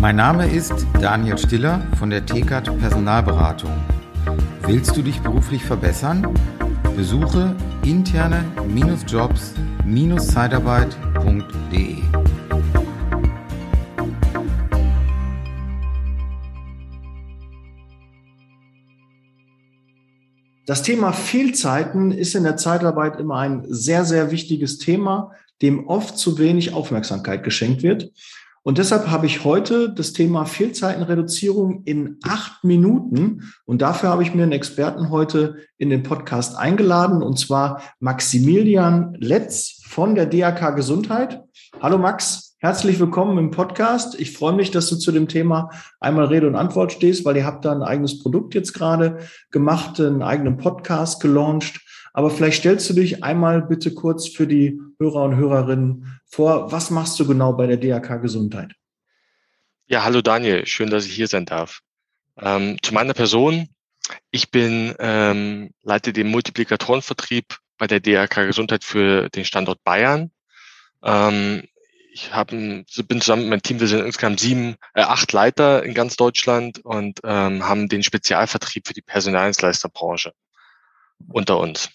Mein Name ist Daniel Stiller von der TKAT Personalberatung. Willst du dich beruflich verbessern? Besuche interne-jobs-zeitarbeit.de. Das Thema Fehlzeiten ist in der Zeitarbeit immer ein sehr, sehr wichtiges Thema, dem oft zu wenig Aufmerksamkeit geschenkt wird. Und deshalb habe ich heute das Thema Fehlzeitenreduzierung in acht Minuten. Und dafür habe ich mir einen Experten heute in den Podcast eingeladen, und zwar Maximilian Letz von der DAK Gesundheit. Hallo Max. Herzlich willkommen im Podcast. Ich freue mich, dass du zu dem Thema einmal Rede und Antwort stehst, weil ihr habt da ein eigenes Produkt jetzt gerade gemacht, einen eigenen Podcast gelauncht. Aber vielleicht stellst du dich einmal bitte kurz für die Hörer und Hörerinnen vor. Was machst du genau bei der DAK Gesundheit? Ja, hallo Daniel, schön, dass ich hier sein darf. Ähm, zu meiner Person. Ich bin ähm, leite den Multiplikatorenvertrieb bei der DAK Gesundheit für den Standort Bayern. Ähm, ich hab, bin zusammen mit meinem Team, wir sind insgesamt sieben, äh, acht Leiter in ganz Deutschland und ähm, haben den Spezialvertrieb für die Personaldienstleisterbranche unter uns.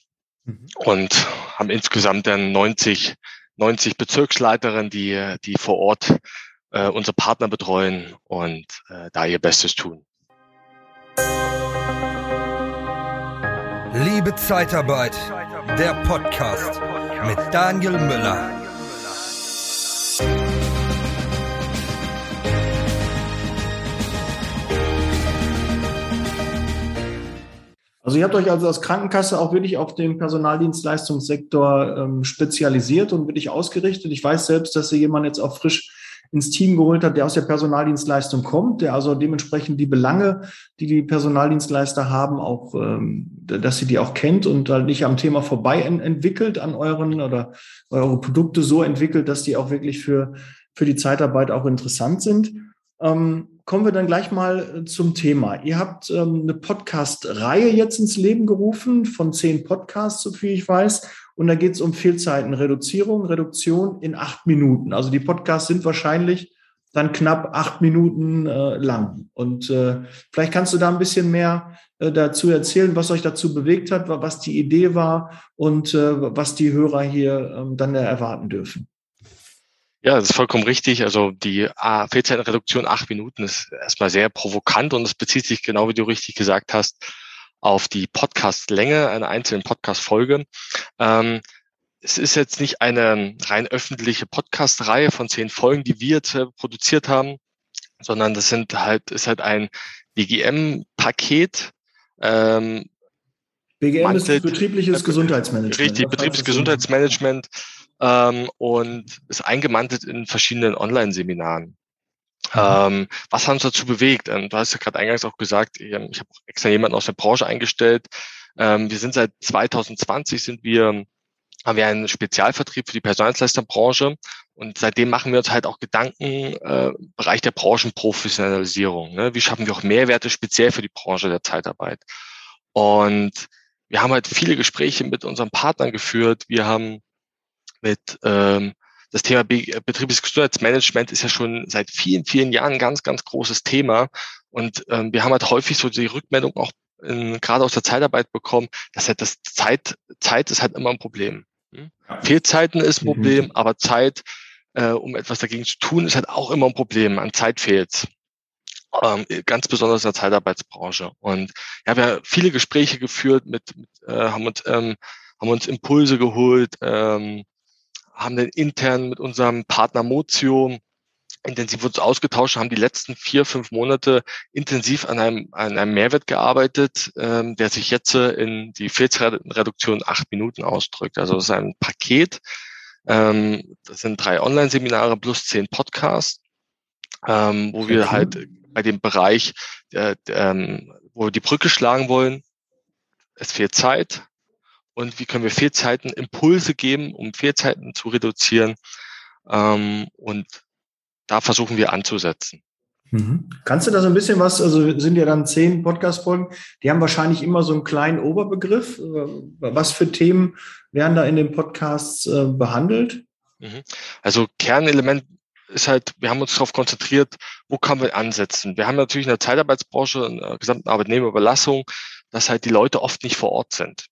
Mhm. Und haben insgesamt dann 90, 90 Bezirksleiterinnen, die, die vor Ort äh, unsere Partner betreuen und äh, da ihr Bestes tun. Liebe Zeitarbeit, der Podcast mit Daniel Müller. Also ihr habt euch also als Krankenkasse auch wirklich auf den Personaldienstleistungssektor ähm, spezialisiert und wirklich ausgerichtet. Ich weiß selbst, dass ihr jemanden jetzt auch frisch ins Team geholt hat, der aus der Personaldienstleistung kommt, der also dementsprechend die Belange, die die Personaldienstleister haben, auch, ähm, dass sie die auch kennt und halt nicht am Thema vorbei entwickelt an euren oder eure Produkte so entwickelt, dass die auch wirklich für, für die Zeitarbeit auch interessant sind. Ähm, kommen wir dann gleich mal äh, zum Thema. Ihr habt ähm, eine Podcast-Reihe jetzt ins Leben gerufen von zehn Podcasts, so viel ich weiß. Und da geht es um Fehlzeitenreduzierung, Reduktion in acht Minuten. Also die Podcasts sind wahrscheinlich dann knapp acht Minuten äh, lang. Und äh, vielleicht kannst du da ein bisschen mehr äh, dazu erzählen, was euch dazu bewegt hat, was die Idee war und äh, was die Hörer hier ähm, dann erwarten dürfen. Ja, das ist vollkommen richtig. Also die Fehlzeitenreduktion acht Minuten ist erstmal sehr provokant und es bezieht sich genau, wie du richtig gesagt hast, auf die Podcast-Länge einer einzelnen Podcast-Folge. Ähm, es ist jetzt nicht eine rein öffentliche Podcast-Reihe von zehn Folgen, die wir jetzt äh, produziert haben, sondern das sind halt, ist halt ein BGM-Paket. Ähm, BGM ist betriebliches Gesundheitsmanagement. Richtig, betriebliches Gesundheitsmanagement ähm, und ist eingemandelt in verschiedenen Online-Seminaren. Mhm. Ähm, was hat uns dazu bewegt? Ähm, du hast ja gerade eingangs auch gesagt, ich, ich habe extra jemanden aus der Branche eingestellt. Ähm, wir sind seit 2020 sind wir haben wir einen Spezialvertrieb für die Personaldienstleisterbranche und seitdem machen wir uns halt auch Gedanken äh, im Bereich der Branchenprofessionalisierung. Ne? Wie schaffen wir auch Mehrwerte speziell für die Branche der Zeitarbeit? Und wir haben halt viele Gespräche mit unseren Partnern geführt. Wir haben mit ähm, das Thema Be betriebliches Gesundheitsmanagement ist ja schon seit vielen, vielen Jahren ein ganz, ganz großes Thema. Und ähm, wir haben halt häufig so die Rückmeldung auch in, gerade aus der Zeitarbeit bekommen, dass halt das Zeit, Zeit ist halt immer ein Problem. Hm? Fehlzeiten ist ein mhm. Problem, mhm. aber Zeit, äh, um etwas dagegen zu tun, ist halt auch immer ein Problem. An Zeit fehlt ähm, ganz besonders in der Zeitarbeitsbranche. Und ja, wir haben viele Gespräche geführt mit, mit äh, haben uns ähm, haben uns Impulse geholt, ähm, haben dann intern mit unserem Partner Motio intensiv uns ausgetauscht, haben die letzten vier, fünf Monate intensiv an einem, an einem Mehrwert gearbeitet, ähm, der sich jetzt in die Filzreduktion acht Minuten ausdrückt. Also das ist ein Paket. Ähm, das sind drei Online-Seminare plus zehn Podcasts, ähm, wo wir halt bei dem Bereich, äh, ähm, wo wir die Brücke schlagen wollen. Es fehlt Zeit, und wie können wir Fehlzeiten Impulse geben, um Fehlzeiten zu reduzieren. Ähm, und da versuchen wir anzusetzen. Mhm. Kannst du da so ein bisschen was, also sind ja dann zehn Podcast-Folgen, die haben wahrscheinlich immer so einen kleinen Oberbegriff. Was für Themen werden da in den Podcasts äh, behandelt? Mhm. Also Kernelement ist halt, wir haben uns darauf konzentriert, wo kann wir ansetzen. Wir haben natürlich in der Zeitarbeitsbranche, in der gesamten Arbeitnehmerüberlassung, dass halt die Leute oft nicht vor Ort sind.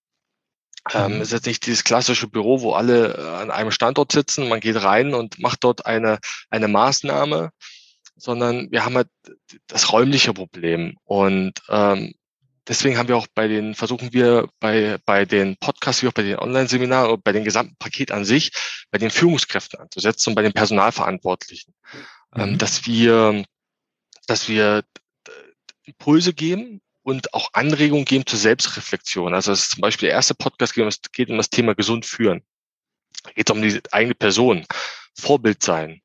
Ähm, mhm. es ist jetzt nicht dieses klassische Büro, wo alle äh, an einem Standort sitzen, man geht rein und macht dort eine, eine Maßnahme, sondern wir haben halt das räumliche Problem. Und ähm, deswegen haben wir auch bei den, versuchen wir bei, bei den Podcasts wie auch bei den Online-Seminaren, bei dem gesamten Paket an sich, bei den Führungskräften anzusetzen und bei den Personalverantwortlichen, ähm, mhm. dass wir, dass wir Impulse geben und auch Anregungen geben zur Selbstreflexion. Also es ist zum Beispiel der erste Podcast geht um das, geht um das Thema gesund führen. Geht um die eigene Person, Vorbild sein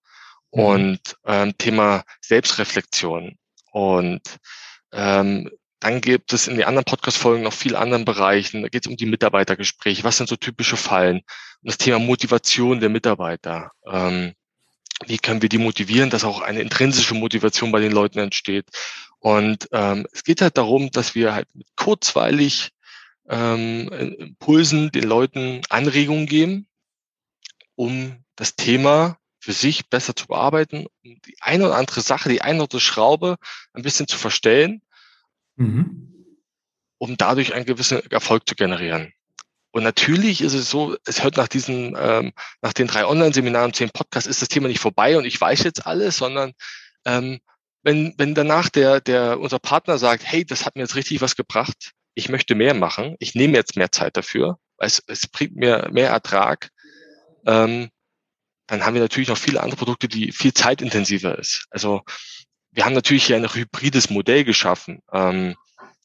mhm. und ähm, Thema Selbstreflexion. Und ähm, dann gibt es in den anderen Podcast-Folgen noch viele anderen Bereichen. Da geht es um die Mitarbeitergespräche. Was sind so typische Fallen? Und das Thema Motivation der Mitarbeiter. Ähm, wie können wir die motivieren, dass auch eine intrinsische Motivation bei den Leuten entsteht? Und ähm, es geht halt darum, dass wir halt kurzweilig ähm, Impulsen den Leuten Anregungen geben, um das Thema für sich besser zu bearbeiten, um die eine oder andere Sache, die eine oder andere Schraube ein bisschen zu verstellen mhm. um dadurch einen gewissen Erfolg zu generieren. Und natürlich ist es so, es hört nach diesen, ähm, nach den drei Online-Seminaren, zehn Podcasts, ist das Thema nicht vorbei und ich weiß jetzt alles, sondern ähm, wenn, wenn danach der, der, unser Partner sagt, hey, das hat mir jetzt richtig was gebracht, ich möchte mehr machen, ich nehme jetzt mehr Zeit dafür, es, es bringt mir mehr Ertrag, ähm, dann haben wir natürlich noch viele andere Produkte, die viel zeitintensiver ist. Also wir haben natürlich hier ein hybrides Modell geschaffen. Ähm,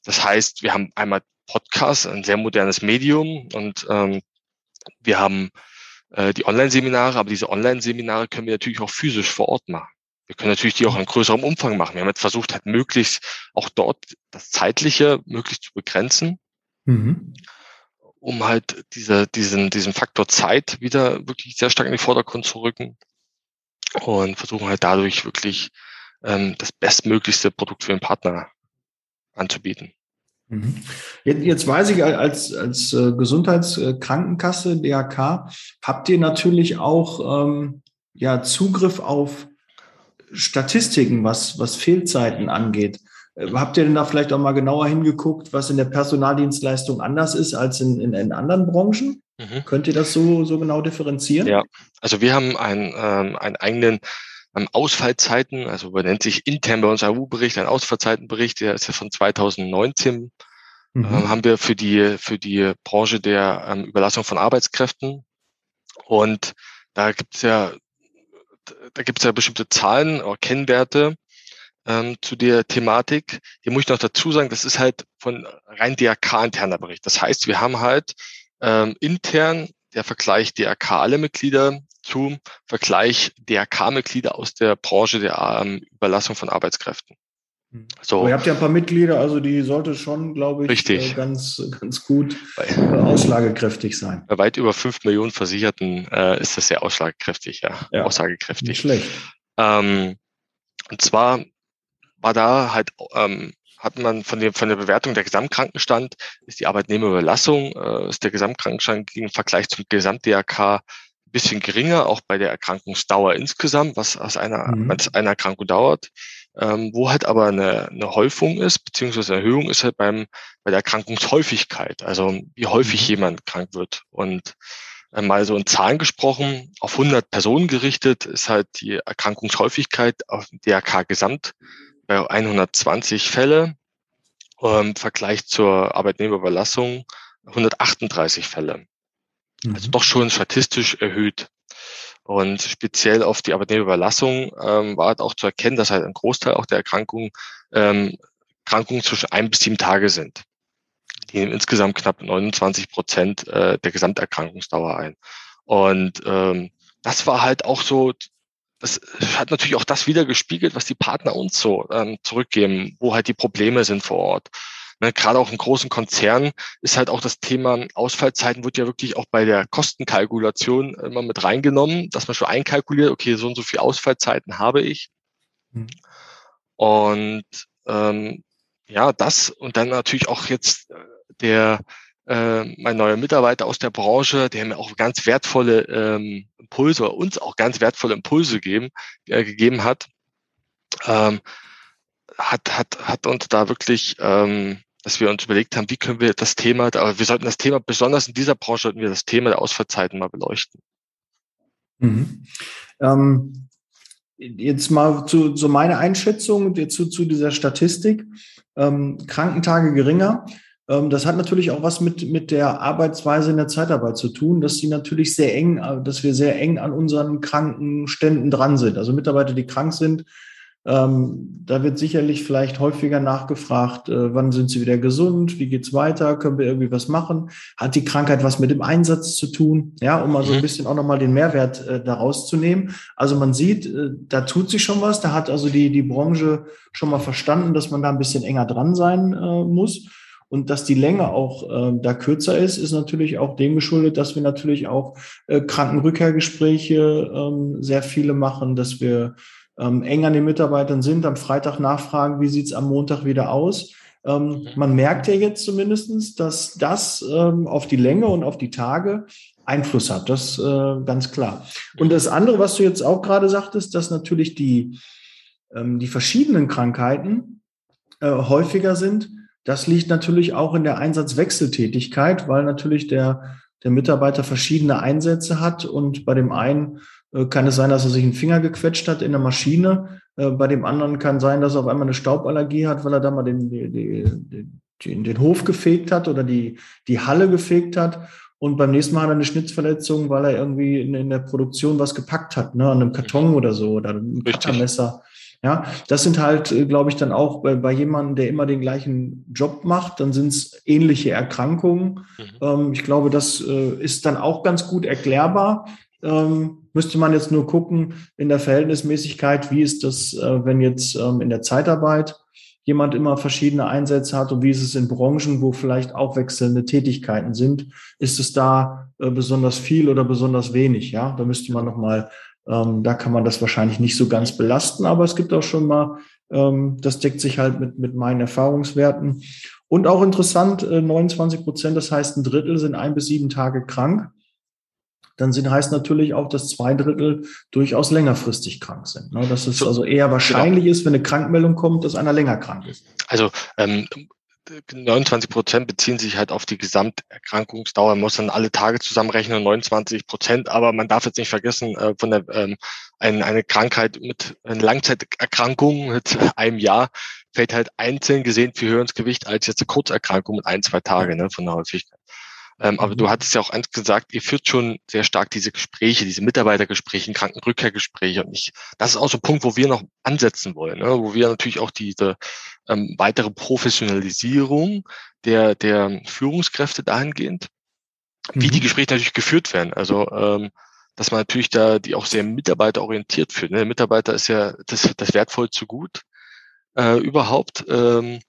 das heißt, wir haben einmal Podcast, ein sehr modernes Medium und ähm, wir haben äh, die Online-Seminare, aber diese Online-Seminare können wir natürlich auch physisch vor Ort machen. Wir können natürlich die auch in größerem Umfang machen. Wir haben jetzt versucht, halt möglichst auch dort das Zeitliche möglichst zu begrenzen, mhm. um halt diese, diesen, diesen Faktor Zeit wieder wirklich sehr stark in den Vordergrund zu rücken und versuchen halt dadurch wirklich ähm, das bestmöglichste Produkt für den Partner anzubieten. Mhm. Jetzt, weiß ich, als, als äh, Gesundheitskrankenkasse, DRK, habt ihr natürlich auch ähm, ja, Zugriff auf Statistiken, was, was Fehlzeiten angeht. Äh, habt ihr denn da vielleicht auch mal genauer hingeguckt, was in der Personaldienstleistung anders ist als in, in, in anderen Branchen? Mhm. Könnt ihr das so, so genau differenzieren? Ja, also wir haben einen, ähm, einen eigenen ähm, Ausfallzeiten, also benennt sich intern bei uns AU-Bericht, ein Ausfallzeitenbericht, der ist ja von 2019, mhm. ähm, haben wir für die, für die Branche der ähm, Überlassung von Arbeitskräften. Und da gibt's ja, da gibt's ja bestimmte Zahlen oder Kennwerte ähm, zu der Thematik. Hier muss ich noch dazu sagen, das ist halt von rein DRK-interner Bericht. Das heißt, wir haben halt ähm, intern der Vergleich DRK alle Mitglieder zum Vergleich DRK-Mitglieder aus der Branche der ähm, Überlassung von Arbeitskräften. Hm. So. Aber ihr habt ja ein paar Mitglieder, also die sollte schon, glaube ich, Richtig. Äh, ganz, ganz gut äh, aussagekräftig sein. Bei weit über fünf Millionen Versicherten äh, ist das sehr aussagekräftig, ja, ja aussagekräftig. Nicht schlecht. Ähm, und zwar war da halt ähm, hat man von, dem, von der Bewertung der Gesamtkrankenstand, ist die Arbeitnehmerüberlassung, äh, ist der Gesamtkrankenstand im Vergleich zum Gesamt-DRK ein bisschen geringer, auch bei der Erkrankungsdauer insgesamt, was aus einer, mhm. als eine Erkrankung dauert. Ähm, wo halt aber eine, eine Häufung ist, beziehungsweise eine Erhöhung ist halt beim, bei der Erkrankungshäufigkeit, also wie häufig mhm. jemand krank wird. Und äh, mal so in Zahlen gesprochen, auf 100 Personen gerichtet ist halt die Erkrankungshäufigkeit auf DRK Gesamt bei 120 Fälle, im Vergleich zur Arbeitnehmerüberlassung 138 Fälle. Mhm. Also doch schon statistisch erhöht. Und speziell auf die Arbeitnehmerüberlassung ähm, war halt auch zu erkennen, dass halt ein Großteil auch der Erkrankungen ähm, Erkrankungen zwischen ein bis sieben Tage sind. Die nehmen insgesamt knapp 29 Prozent äh, der Gesamterkrankungsdauer ein. Und ähm, das war halt auch so das hat natürlich auch das wieder gespiegelt, was die Partner uns so ähm, zurückgeben, wo halt die Probleme sind vor Ort. Ne, gerade auch in großen Konzernen ist halt auch das Thema Ausfallzeiten wird ja wirklich auch bei der Kostenkalkulation immer mit reingenommen, dass man schon einkalkuliert, okay, so und so viel Ausfallzeiten habe ich. Mhm. Und ähm, ja, das und dann natürlich auch jetzt äh, der äh, mein neuer Mitarbeiter aus der Branche, der mir auch ganz wertvolle ähm, Impulse oder uns auch ganz wertvolle Impulse geben, äh, gegeben hat, ähm, hat, hat, hat uns da wirklich, ähm, dass wir uns überlegt haben, wie können wir das Thema, aber wir sollten das Thema, besonders in dieser Branche, sollten wir das Thema der Ausfallzeiten mal beleuchten. Mhm. Ähm, jetzt mal zu, zu meiner Einschätzung zu, zu dieser Statistik. Ähm, Krankentage geringer. Ähm, das hat natürlich auch was mit, mit der Arbeitsweise in der Zeitarbeit zu tun, dass sie natürlich sehr eng, dass wir sehr eng an unseren Krankenständen dran sind. Also Mitarbeiter, die krank sind, ähm, da wird sicherlich vielleicht häufiger nachgefragt, äh, wann sind sie wieder gesund, wie geht's weiter, können wir irgendwie was machen? Hat die Krankheit was mit dem Einsatz zu tun? Ja, um mal so ein mhm. bisschen auch nochmal den Mehrwert äh, daraus zu nehmen. Also man sieht, äh, da tut sich schon was, da hat also die, die Branche schon mal verstanden, dass man da ein bisschen enger dran sein äh, muss. Und dass die Länge auch äh, da kürzer ist, ist natürlich auch dem geschuldet, dass wir natürlich auch äh, Krankenrückkehrgespräche ähm, sehr viele machen, dass wir ähm, eng an den Mitarbeitern sind, am Freitag nachfragen, wie sieht's am Montag wieder aus. Ähm, mhm. Man merkt ja jetzt zumindestens, dass das ähm, auf die Länge und auf die Tage Einfluss hat. Das äh, ganz klar. Und das andere, was du jetzt auch gerade sagtest, dass natürlich die, ähm, die verschiedenen Krankheiten äh, häufiger sind. Das liegt natürlich auch in der Einsatzwechseltätigkeit, weil natürlich der, der Mitarbeiter verschiedene Einsätze hat und bei dem einen kann es sein, dass er sich einen Finger gequetscht hat in der Maschine. Äh, bei dem anderen kann sein, dass er auf einmal eine Stauballergie hat, weil er da mal den, den, den, den Hof gefegt hat oder die, die Halle gefegt hat. Und beim nächsten Mal hat er eine Schnitzverletzung, weil er irgendwie in, in der Produktion was gepackt hat, ne, an einem Karton oder so oder einem Cuttermesser. Ja, das sind halt, äh, glaube ich, dann auch bei, bei jemandem, der immer den gleichen Job macht, dann sind es ähnliche Erkrankungen. Mhm. Ähm, ich glaube, das äh, ist dann auch ganz gut erklärbar. Ähm, müsste man jetzt nur gucken in der Verhältnismäßigkeit, wie ist das, äh, wenn jetzt ähm, in der Zeitarbeit jemand immer verschiedene Einsätze hat und wie ist es in Branchen, wo vielleicht auch wechselnde Tätigkeiten sind, ist es da äh, besonders viel oder besonders wenig? Ja, da müsste man nochmal, ähm, da kann man das wahrscheinlich nicht so ganz belasten, aber es gibt auch schon mal, ähm, das deckt sich halt mit, mit meinen Erfahrungswerten. Und auch interessant, äh, 29 Prozent, das heißt ein Drittel sind ein bis sieben Tage krank dann sind, heißt natürlich auch, dass zwei Drittel durchaus längerfristig krank sind. Ne? Dass es so, also eher wahrscheinlich genau. ist, wenn eine Krankmeldung kommt, dass einer länger krank ist. Also ähm, 29 Prozent beziehen sich halt auf die Gesamterkrankungsdauer, man muss dann alle Tage zusammenrechnen, 29 Prozent, aber man darf jetzt nicht vergessen, äh, von der ähm, eine, eine Krankheit mit einer Langzeiterkrankung mit einem Jahr fällt halt einzeln gesehen viel höher ins Gewicht als jetzt eine Kurzerkrankung mit ein, zwei Tage ne, von der Häufigkeit. Ähm, aber du mhm. hattest ja auch eins gesagt, ihr führt schon sehr stark diese Gespräche, diese Mitarbeitergespräche, Krankenrückkehrgespräche. Und ich, das ist auch so ein Punkt, wo wir noch ansetzen wollen, ne? wo wir natürlich auch diese ähm, weitere Professionalisierung der, der Führungskräfte dahingehend, mhm. wie die mhm. Gespräche natürlich geführt werden. Also ähm, dass man natürlich da die auch sehr mitarbeiterorientiert führt. Ne? Der Mitarbeiter ist ja das, das wertvollste Gut äh, überhaupt. Ähm,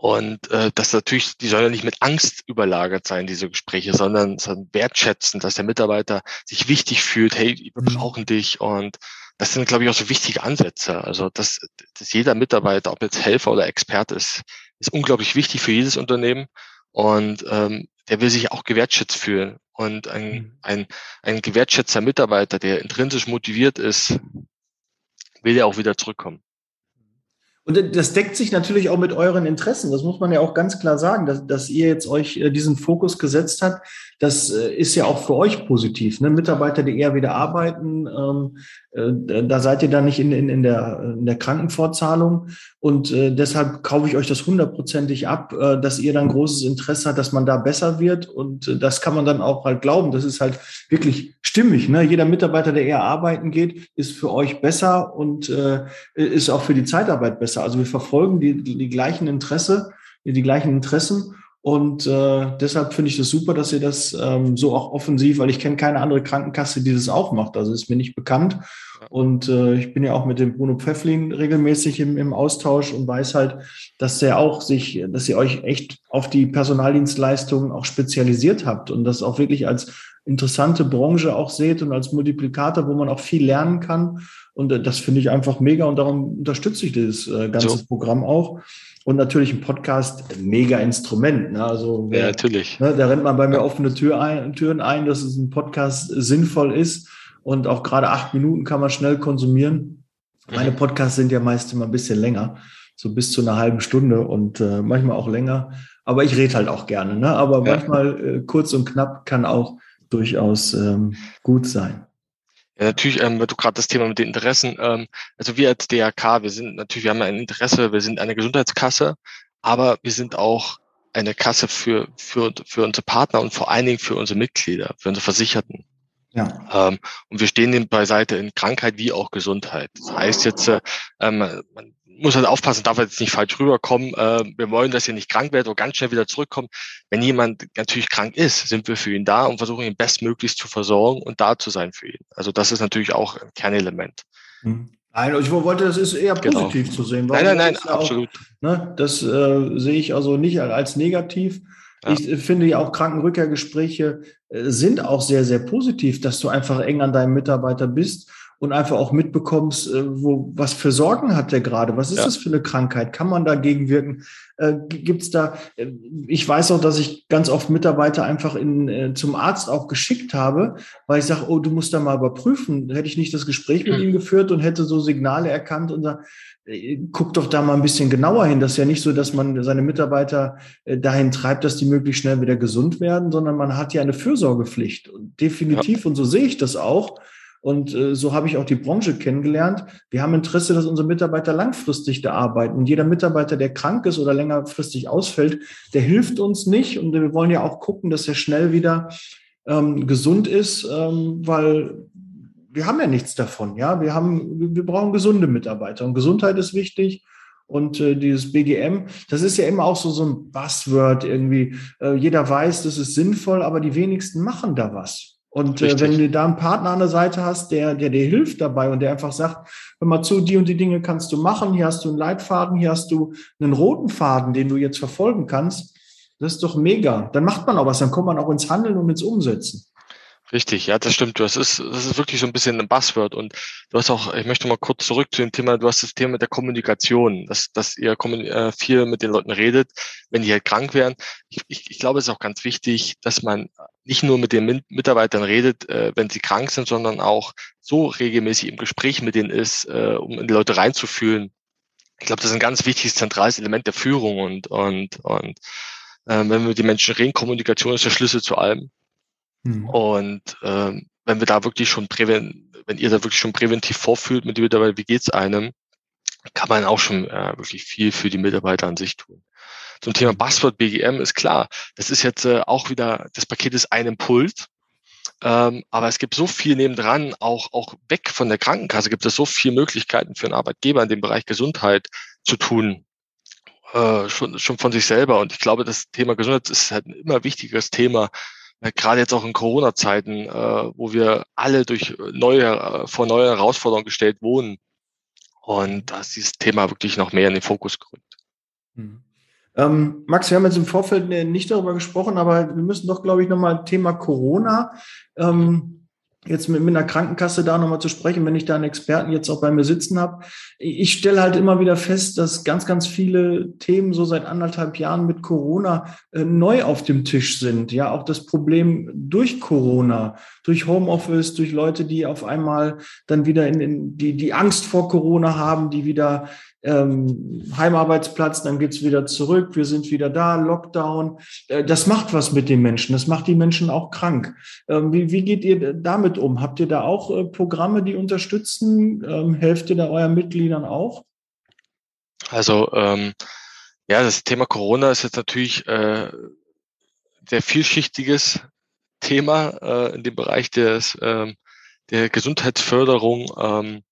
und äh, das natürlich, die sollen ja nicht mit Angst überlagert sein, diese Gespräche, sondern, sondern wertschätzen, dass der Mitarbeiter sich wichtig fühlt, hey, wir mhm. brauchen dich. Und das sind, glaube ich, auch so wichtige Ansätze. Also, dass, dass jeder Mitarbeiter, ob jetzt Helfer oder Experte ist, ist unglaublich wichtig für jedes Unternehmen. Und ähm, der will sich auch gewertschätzt fühlen. Und ein, mhm. ein, ein gewertschätzter Mitarbeiter, der intrinsisch motiviert ist, will ja auch wieder zurückkommen. Und das deckt sich natürlich auch mit euren Interessen. Das muss man ja auch ganz klar sagen, dass, dass ihr jetzt euch äh, diesen Fokus gesetzt habt. Das äh, ist ja auch für euch positiv. Ne? Mitarbeiter, die eher wieder arbeiten, ähm, äh, da seid ihr dann nicht in, in, in, der, in der Krankenvorzahlung. Und äh, deshalb kaufe ich euch das hundertprozentig ab, äh, dass ihr dann großes Interesse habt, dass man da besser wird. Und äh, das kann man dann auch halt glauben. Das ist halt wirklich stimmig. Ne? Jeder Mitarbeiter, der eher arbeiten geht, ist für euch besser und äh, ist auch für die Zeitarbeit besser. Also wir verfolgen die, die gleichen Interesse, die gleichen Interessen. Und äh, deshalb finde ich das super, dass ihr das ähm, so auch offensiv, weil ich kenne keine andere Krankenkasse, die das auch macht. Also ist mir nicht bekannt. Und äh, ich bin ja auch mit dem Bruno Pfefflin regelmäßig im, im Austausch und weiß halt, dass der auch sich, dass ihr euch echt auf die Personaldienstleistungen auch spezialisiert habt und das auch wirklich als interessante Branche auch seht und als Multiplikator, wo man auch viel lernen kann. Und äh, das finde ich einfach mega und darum unterstütze ich dieses äh, ganze so. Programm auch. Und natürlich ein Podcast, mega Instrument. Ne? Also, ja, natürlich. Ne, da rennt man bei mir offene Tür ein, Türen ein, dass es ein Podcast sinnvoll ist. Und auch gerade acht Minuten kann man schnell konsumieren. Meine mhm. Podcasts sind ja meist immer ein bisschen länger, so bis zu einer halben Stunde und äh, manchmal auch länger. Aber ich rede halt auch gerne. Ne? Aber ja. manchmal äh, kurz und knapp kann auch durchaus ähm, gut sein. Ja, natürlich, ähm, du gerade das Thema mit den Interessen. Ähm, also wir als DRK, wir sind natürlich, wir haben ein Interesse, wir sind eine Gesundheitskasse, aber wir sind auch eine Kasse für, für, für unsere Partner und vor allen Dingen für unsere Mitglieder, für unsere Versicherten. Ja. Ähm, und wir stehen dem beiseite in Krankheit wie auch Gesundheit. Das heißt jetzt, äh, ähm, man muss halt aufpassen, darf jetzt nicht falsch rüberkommen. Äh, wir wollen, dass ihr nicht krank werdet oder ganz schnell wieder zurückkommt. Wenn jemand natürlich krank ist, sind wir für ihn da und versuchen ihn bestmöglichst zu versorgen und da zu sein für ihn. Also das ist natürlich auch ein Kernelement. Hm. Nein, ich wollte, das ist eher genau. positiv genau. zu sehen. Nein, nein, nein, absolut. Auch, ne, das äh, sehe ich also nicht als negativ. Ja. Ich finde ja auch Krankenrückkehrgespräche äh, sind auch sehr, sehr positiv, dass du einfach eng an deinem Mitarbeiter bist und einfach auch mitbekommst, äh, wo, was für Sorgen hat der gerade? Was ist ja. das für eine Krankheit? Kann man dagegen wirken? Äh, gibt's da, äh, ich weiß auch, dass ich ganz oft Mitarbeiter einfach in, äh, zum Arzt auch geschickt habe, weil ich sage, oh, du musst da mal überprüfen. Hätte ich nicht das Gespräch mit mhm. ihm geführt und hätte so Signale erkannt und sag, äh, guck doch da mal ein bisschen genauer hin. Das ist ja nicht so, dass man seine Mitarbeiter dahin treibt, dass die möglichst schnell wieder gesund werden, sondern man hat ja eine Fürsorgepflicht. Definitiv, ja. und so sehe ich das auch. Und äh, so habe ich auch die Branche kennengelernt. Wir haben Interesse, dass unsere Mitarbeiter langfristig da arbeiten. Und jeder Mitarbeiter, der krank ist oder längerfristig ausfällt, der hilft uns nicht. Und wir wollen ja auch gucken, dass er schnell wieder ähm, gesund ist, ähm, weil wir haben ja nichts davon. Ja, wir haben, wir brauchen gesunde Mitarbeiter und Gesundheit ist wichtig. Und äh, dieses BGM, das ist ja immer auch so, so ein Buzzword irgendwie. Äh, jeder weiß, das ist sinnvoll, aber die wenigsten machen da was. Und äh, wenn du da einen Partner an der Seite hast, der, der dir hilft dabei und der einfach sagt, hör mal zu, die und die Dinge kannst du machen, hier hast du einen Leitfaden, hier hast du einen roten Faden, den du jetzt verfolgen kannst, das ist doch mega. Dann macht man auch was, dann kommt man auch ins Handeln und ins Umsetzen. Richtig, ja, das stimmt. Das ist, das ist wirklich so ein bisschen ein Buzzword. Und du hast auch, ich möchte mal kurz zurück zu dem Thema, du hast das Thema der Kommunikation, dass, dass ihr äh, viel mit den Leuten redet, wenn die halt krank werden. Ich, ich, ich glaube, es ist auch ganz wichtig, dass man nicht nur mit den Mitarbeitern redet, äh, wenn sie krank sind, sondern auch so regelmäßig im Gespräch mit denen ist, äh, um in die Leute reinzufühlen. Ich glaube, das ist ein ganz wichtiges, zentrales Element der Führung und, und, und äh, wenn wir mit den Menschen reden, Kommunikation ist der Schlüssel zu allem. Mhm. Und ähm, wenn wir da wirklich schon präven, wenn ihr da wirklich schon präventiv vorfühlt mit den Mitarbeitern, wie geht's einem, kann man auch schon äh, wirklich viel für die Mitarbeiter an sich tun. Zum Thema Buzzword BGM ist klar, das ist jetzt äh, auch wieder, das Paket ist ein Impuls, ähm, aber es gibt so viel nebendran, auch, auch weg von der Krankenkasse gibt es so viele Möglichkeiten für einen Arbeitgeber in dem Bereich Gesundheit zu tun, äh, schon, schon von sich selber. Und ich glaube, das Thema Gesundheit ist halt ein immer wichtigeres Thema, gerade jetzt auch in Corona-Zeiten, äh, wo wir alle durch neue, äh, vor neue Herausforderungen gestellt wohnen. Und da ist dieses Thema wirklich noch mehr in den Fokus gerückt. Mhm. Ähm, Max, wir haben jetzt im Vorfeld nicht darüber gesprochen, aber wir müssen doch, glaube ich, nochmal Thema Corona. Ähm, jetzt mit, mit einer Krankenkasse da nochmal zu sprechen, wenn ich da einen Experten jetzt auch bei mir sitzen habe. Ich stelle halt immer wieder fest, dass ganz, ganz viele Themen so seit anderthalb Jahren mit Corona äh, neu auf dem Tisch sind. Ja, auch das Problem durch Corona, durch Homeoffice, durch Leute, die auf einmal dann wieder in, in die, die Angst vor Corona haben, die wieder ähm, Heimarbeitsplatz, dann geht's wieder zurück, wir sind wieder da, Lockdown. Äh, das macht was mit den Menschen, das macht die Menschen auch krank. Ähm, wie, wie geht ihr damit um? Habt ihr da auch äh, Programme, die unterstützen? Ähm, helft ihr da euren Mitgliedern auch? Also ähm, ja, das Thema Corona ist jetzt natürlich äh, sehr vielschichtiges Thema äh, in dem Bereich des, äh, der Gesundheitsförderung. Ähm,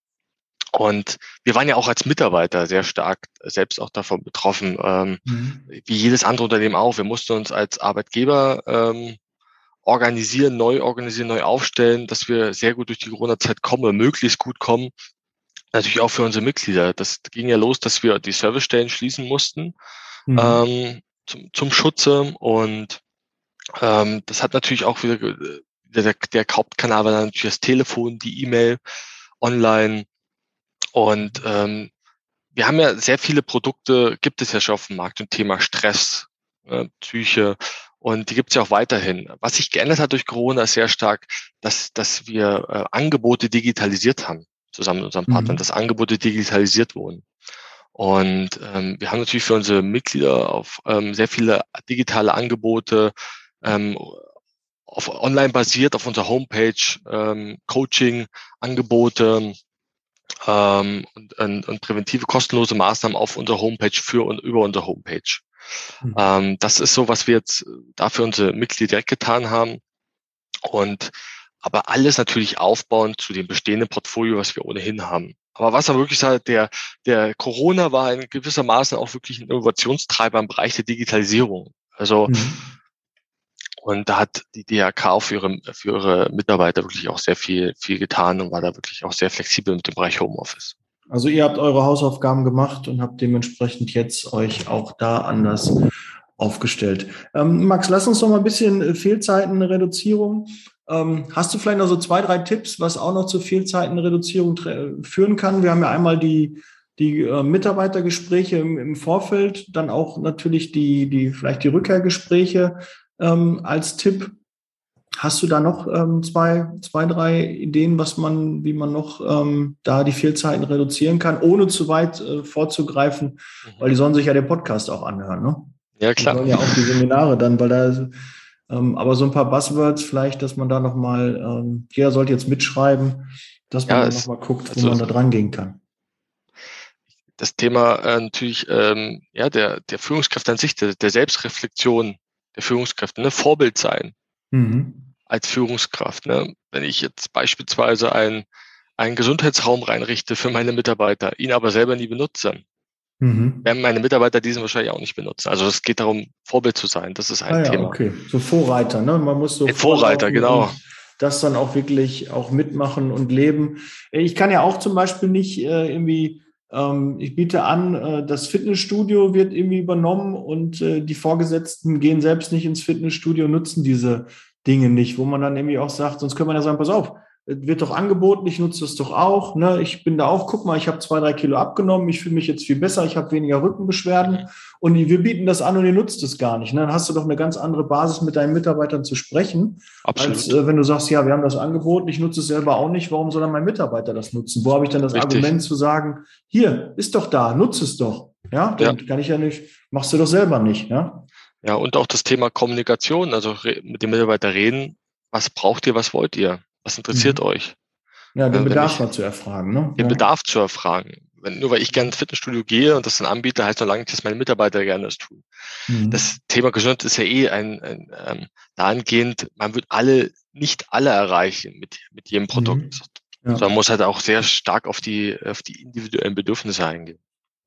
und wir waren ja auch als Mitarbeiter sehr stark selbst auch davon betroffen, ähm, mhm. wie jedes andere Unternehmen auch. Wir mussten uns als Arbeitgeber ähm, organisieren, neu organisieren, neu aufstellen, dass wir sehr gut durch die Corona-Zeit kommen, möglichst gut kommen. Natürlich auch für unsere Mitglieder. Das ging ja los, dass wir die Servicestellen schließen mussten mhm. ähm, zum, zum Schutze und ähm, das hat natürlich auch wieder der, der Hauptkanal war dann natürlich das Telefon, die E-Mail, online. Und ähm, wir haben ja sehr viele Produkte, gibt es ja schon auf dem Markt, zum Thema Stress, äh, Psyche. Und die gibt es ja auch weiterhin. Was sich geändert hat durch Corona ist sehr stark, dass, dass wir äh, Angebote digitalisiert haben, zusammen mit unseren Partnern, mhm. dass Angebote digitalisiert wurden. Und ähm, wir haben natürlich für unsere Mitglieder auf ähm, sehr viele digitale Angebote ähm, auf online basiert auf unserer Homepage, ähm, Coaching-Angebote ähm, und, und, und präventive kostenlose Maßnahmen auf unserer Homepage für und über unsere Homepage. Mhm. Ähm, das ist so, was wir jetzt dafür unsere Mitglieder direkt getan haben. Und aber alles natürlich aufbauend zu dem bestehenden Portfolio, was wir ohnehin haben. Aber was man wirklich sagt, der, der Corona war in gewisser Maße auch wirklich ein Innovationstreiber im Bereich der Digitalisierung. Also, mhm. Und da hat die auch für ihre, für ihre Mitarbeiter wirklich auch sehr viel, viel getan und war da wirklich auch sehr flexibel mit dem Bereich Homeoffice. Also ihr habt eure Hausaufgaben gemacht und habt dementsprechend jetzt euch auch da anders aufgestellt. Ähm, Max, lass uns noch mal ein bisschen Fehlzeitenreduzierung ähm, hast du vielleicht noch so zwei, drei Tipps, was auch noch zur Fehlzeitenreduzierung führen kann? Wir haben ja einmal die, die äh, Mitarbeitergespräche im, im, Vorfeld, dann auch natürlich die, die vielleicht die Rückkehrgespräche ähm, als Tipp. Hast du da noch ähm, zwei, zwei, drei Ideen, was man, wie man noch ähm, da die Fehlzeiten reduzieren kann, ohne zu weit äh, vorzugreifen, mhm. weil die sollen sich ja den Podcast auch anhören, ne? Ja, klar. Die sollen ja auch die Seminare dann, weil da ähm, aber so ein paar Buzzwords vielleicht, dass man da nochmal, ähm, jeder sollte jetzt mitschreiben, dass man ja, da nochmal guckt, wo also, man da dran gehen kann. Das Thema äh, natürlich, ähm, ja, der, der Führungskräfte an sich, der, der Selbstreflexion der Führungskräfte, ne, Vorbild sein mhm. als Führungskraft. Ne? Wenn ich jetzt beispielsweise ein, einen Gesundheitsraum reinrichte für meine Mitarbeiter, ihn aber selber nie benutze, Mhm. Werden meine Mitarbeiter diesen wahrscheinlich auch nicht benutzen. Also es geht darum, Vorbild zu sein. Das ist ein ah, ja, Thema. Okay, so Vorreiter, ne? Man muss so ein Vorreiter, genau. Das dann auch wirklich auch mitmachen und leben. Ich kann ja auch zum Beispiel nicht äh, irgendwie ich biete an, äh, das Fitnessstudio wird irgendwie übernommen und äh, die Vorgesetzten gehen selbst nicht ins Fitnessstudio, nutzen diese Dinge nicht, wo man dann irgendwie auch sagt, sonst können wir ja sagen, pass auf, wird doch angeboten, ich nutze es doch auch. Ne? Ich bin da auch, guck mal, ich habe zwei, drei Kilo abgenommen, ich fühle mich jetzt viel besser, ich habe weniger Rückenbeschwerden und wir bieten das an und ihr nutzt es gar nicht. Ne? Dann hast du doch eine ganz andere Basis, mit deinen Mitarbeitern zu sprechen, Absolut. als äh, wenn du sagst, ja, wir haben das angeboten, ich nutze es selber auch nicht, warum soll dann mein Mitarbeiter das nutzen? Wo habe ich dann das Richtig. Argument zu sagen, hier, ist doch da, nutze es doch. Ja, dann ja. kann ich ja nicht, machst du doch selber nicht. Ja? ja, und auch das Thema Kommunikation, also mit dem Mitarbeiter reden, was braucht ihr, was wollt ihr? Was interessiert mhm. euch? Ja, den äh, Bedarf mal zu erfragen. Ne? Den ja. Bedarf zu erfragen. Wenn, nur weil ich gerne ins Fitnessstudio gehe und das dann anbiete, heißt noch lange nicht, dass meine Mitarbeiter gerne das tun. Mhm. Das Thema Gesundheit ist ja eh ein, ein ähm, dahingehend, man wird alle, nicht alle erreichen mit, mit jedem Produkt. Mhm. Ja. Also man muss halt auch sehr stark auf die, auf die individuellen Bedürfnisse eingehen.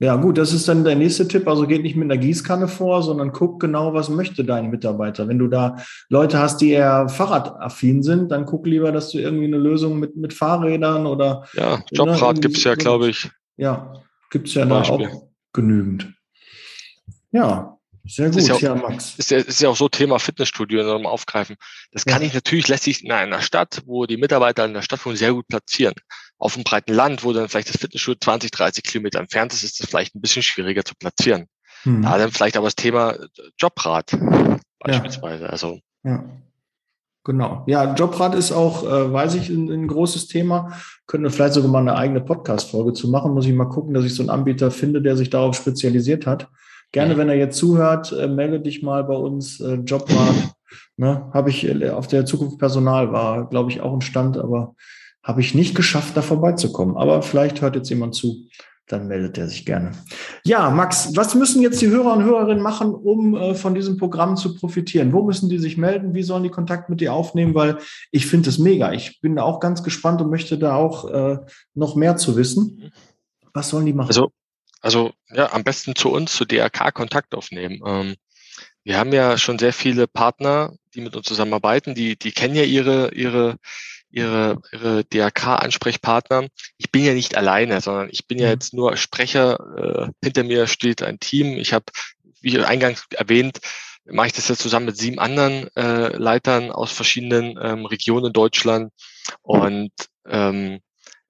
Ja, gut, das ist dann der nächste Tipp. Also geht nicht mit einer Gießkanne vor, sondern guck genau, was möchte dein Mitarbeiter. Wenn du da Leute hast, die eher fahrradaffin sind, dann guck lieber, dass du irgendwie eine Lösung mit, mit Fahrrädern oder. Ja, ne, Jobrad gibt's ja, glaube ich. Ja, gibt's ja da auch genügend. Ja, sehr gut, ist ja, auch, ja, Max. Ist ja, ist ja auch so Thema Fitnessstudio noch mal aufgreifen. Das kann ja. ich natürlich lässt sich in einer Stadt, wo die Mitarbeiter in der Stadt wohnen, sehr gut platzieren auf einem breiten Land, wo dann vielleicht das Fitnessstudio 20, 30 Kilometer entfernt ist, ist das vielleicht ein bisschen schwieriger zu platzieren. Hm. Da dann vielleicht aber das Thema Jobrat beispielsweise. Ja. Also ja. Genau. Ja, Jobrat ist auch, äh, weiß ich, ein, ein, großes Thema. Können wir vielleicht sogar mal eine eigene Podcast-Folge zu machen. Muss ich mal gucken, dass ich so einen Anbieter finde, der sich darauf spezialisiert hat. Gerne, wenn er jetzt zuhört, äh, melde dich mal bei uns. Äh, Jobrat, ne, habe ich äh, auf der Zukunft Personal war, glaube ich, auch ein Stand, aber habe ich nicht geschafft, da vorbeizukommen. Aber vielleicht hört jetzt jemand zu, dann meldet er sich gerne. Ja, Max, was müssen jetzt die Hörer und Hörerinnen machen, um äh, von diesem Programm zu profitieren? Wo müssen die sich melden? Wie sollen die Kontakt mit dir aufnehmen? Weil ich finde es mega. Ich bin da auch ganz gespannt und möchte da auch äh, noch mehr zu wissen. Was sollen die machen? Also, also ja, am besten zu uns, zu DRK Kontakt aufnehmen. Ähm, wir haben ja schon sehr viele Partner, die mit uns zusammenarbeiten. Die, die kennen ja ihre, ihre ihre, ihre DRK-Ansprechpartner. Ich bin ja nicht alleine, sondern ich bin ja mhm. jetzt nur Sprecher. Äh, hinter mir steht ein Team. Ich habe, wie eingangs erwähnt, mache ich das jetzt zusammen mit sieben anderen äh, Leitern aus verschiedenen ähm, Regionen in Deutschland. Und ähm,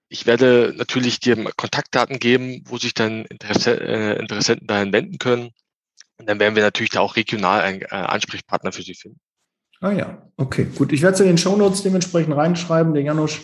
ich werde natürlich dir Kontaktdaten geben, wo sich dann Interesse, äh, Interessenten dahin wenden können. Und dann werden wir natürlich da auch regional einen äh, Ansprechpartner für sie finden. Ah ja, okay, gut. Ich werde es in den Shownotes dementsprechend reinschreiben. Der Janusz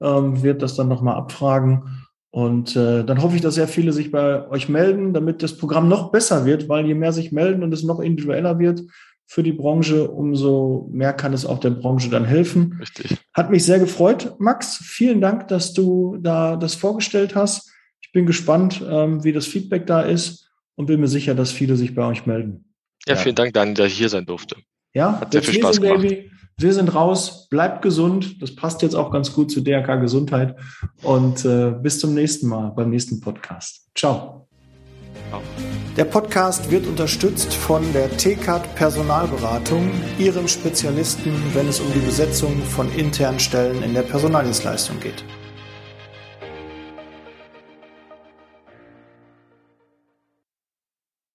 ähm, wird das dann nochmal abfragen. Und äh, dann hoffe ich, dass sehr viele sich bei euch melden, damit das Programm noch besser wird, weil je mehr sich melden und es noch individueller wird für die Branche, umso mehr kann es auch der Branche dann helfen. Richtig. Hat mich sehr gefreut, Max. Vielen Dank, dass du da das vorgestellt hast. Ich bin gespannt, ähm, wie das Feedback da ist und bin mir sicher, dass viele sich bei euch melden. Ja, vielen Dank, Daniel, dass ich hier sein durfte. Ja, hat sehr viel Spaß gemacht. Baby. Wir sind raus, bleibt gesund. Das passt jetzt auch ganz gut zu DRK Gesundheit. Und äh, bis zum nächsten Mal beim nächsten Podcast. Ciao. Der Podcast wird unterstützt von der TCAT Personalberatung, ihrem Spezialisten, wenn es um die Besetzung von internen Stellen in der Personaldienstleistung geht.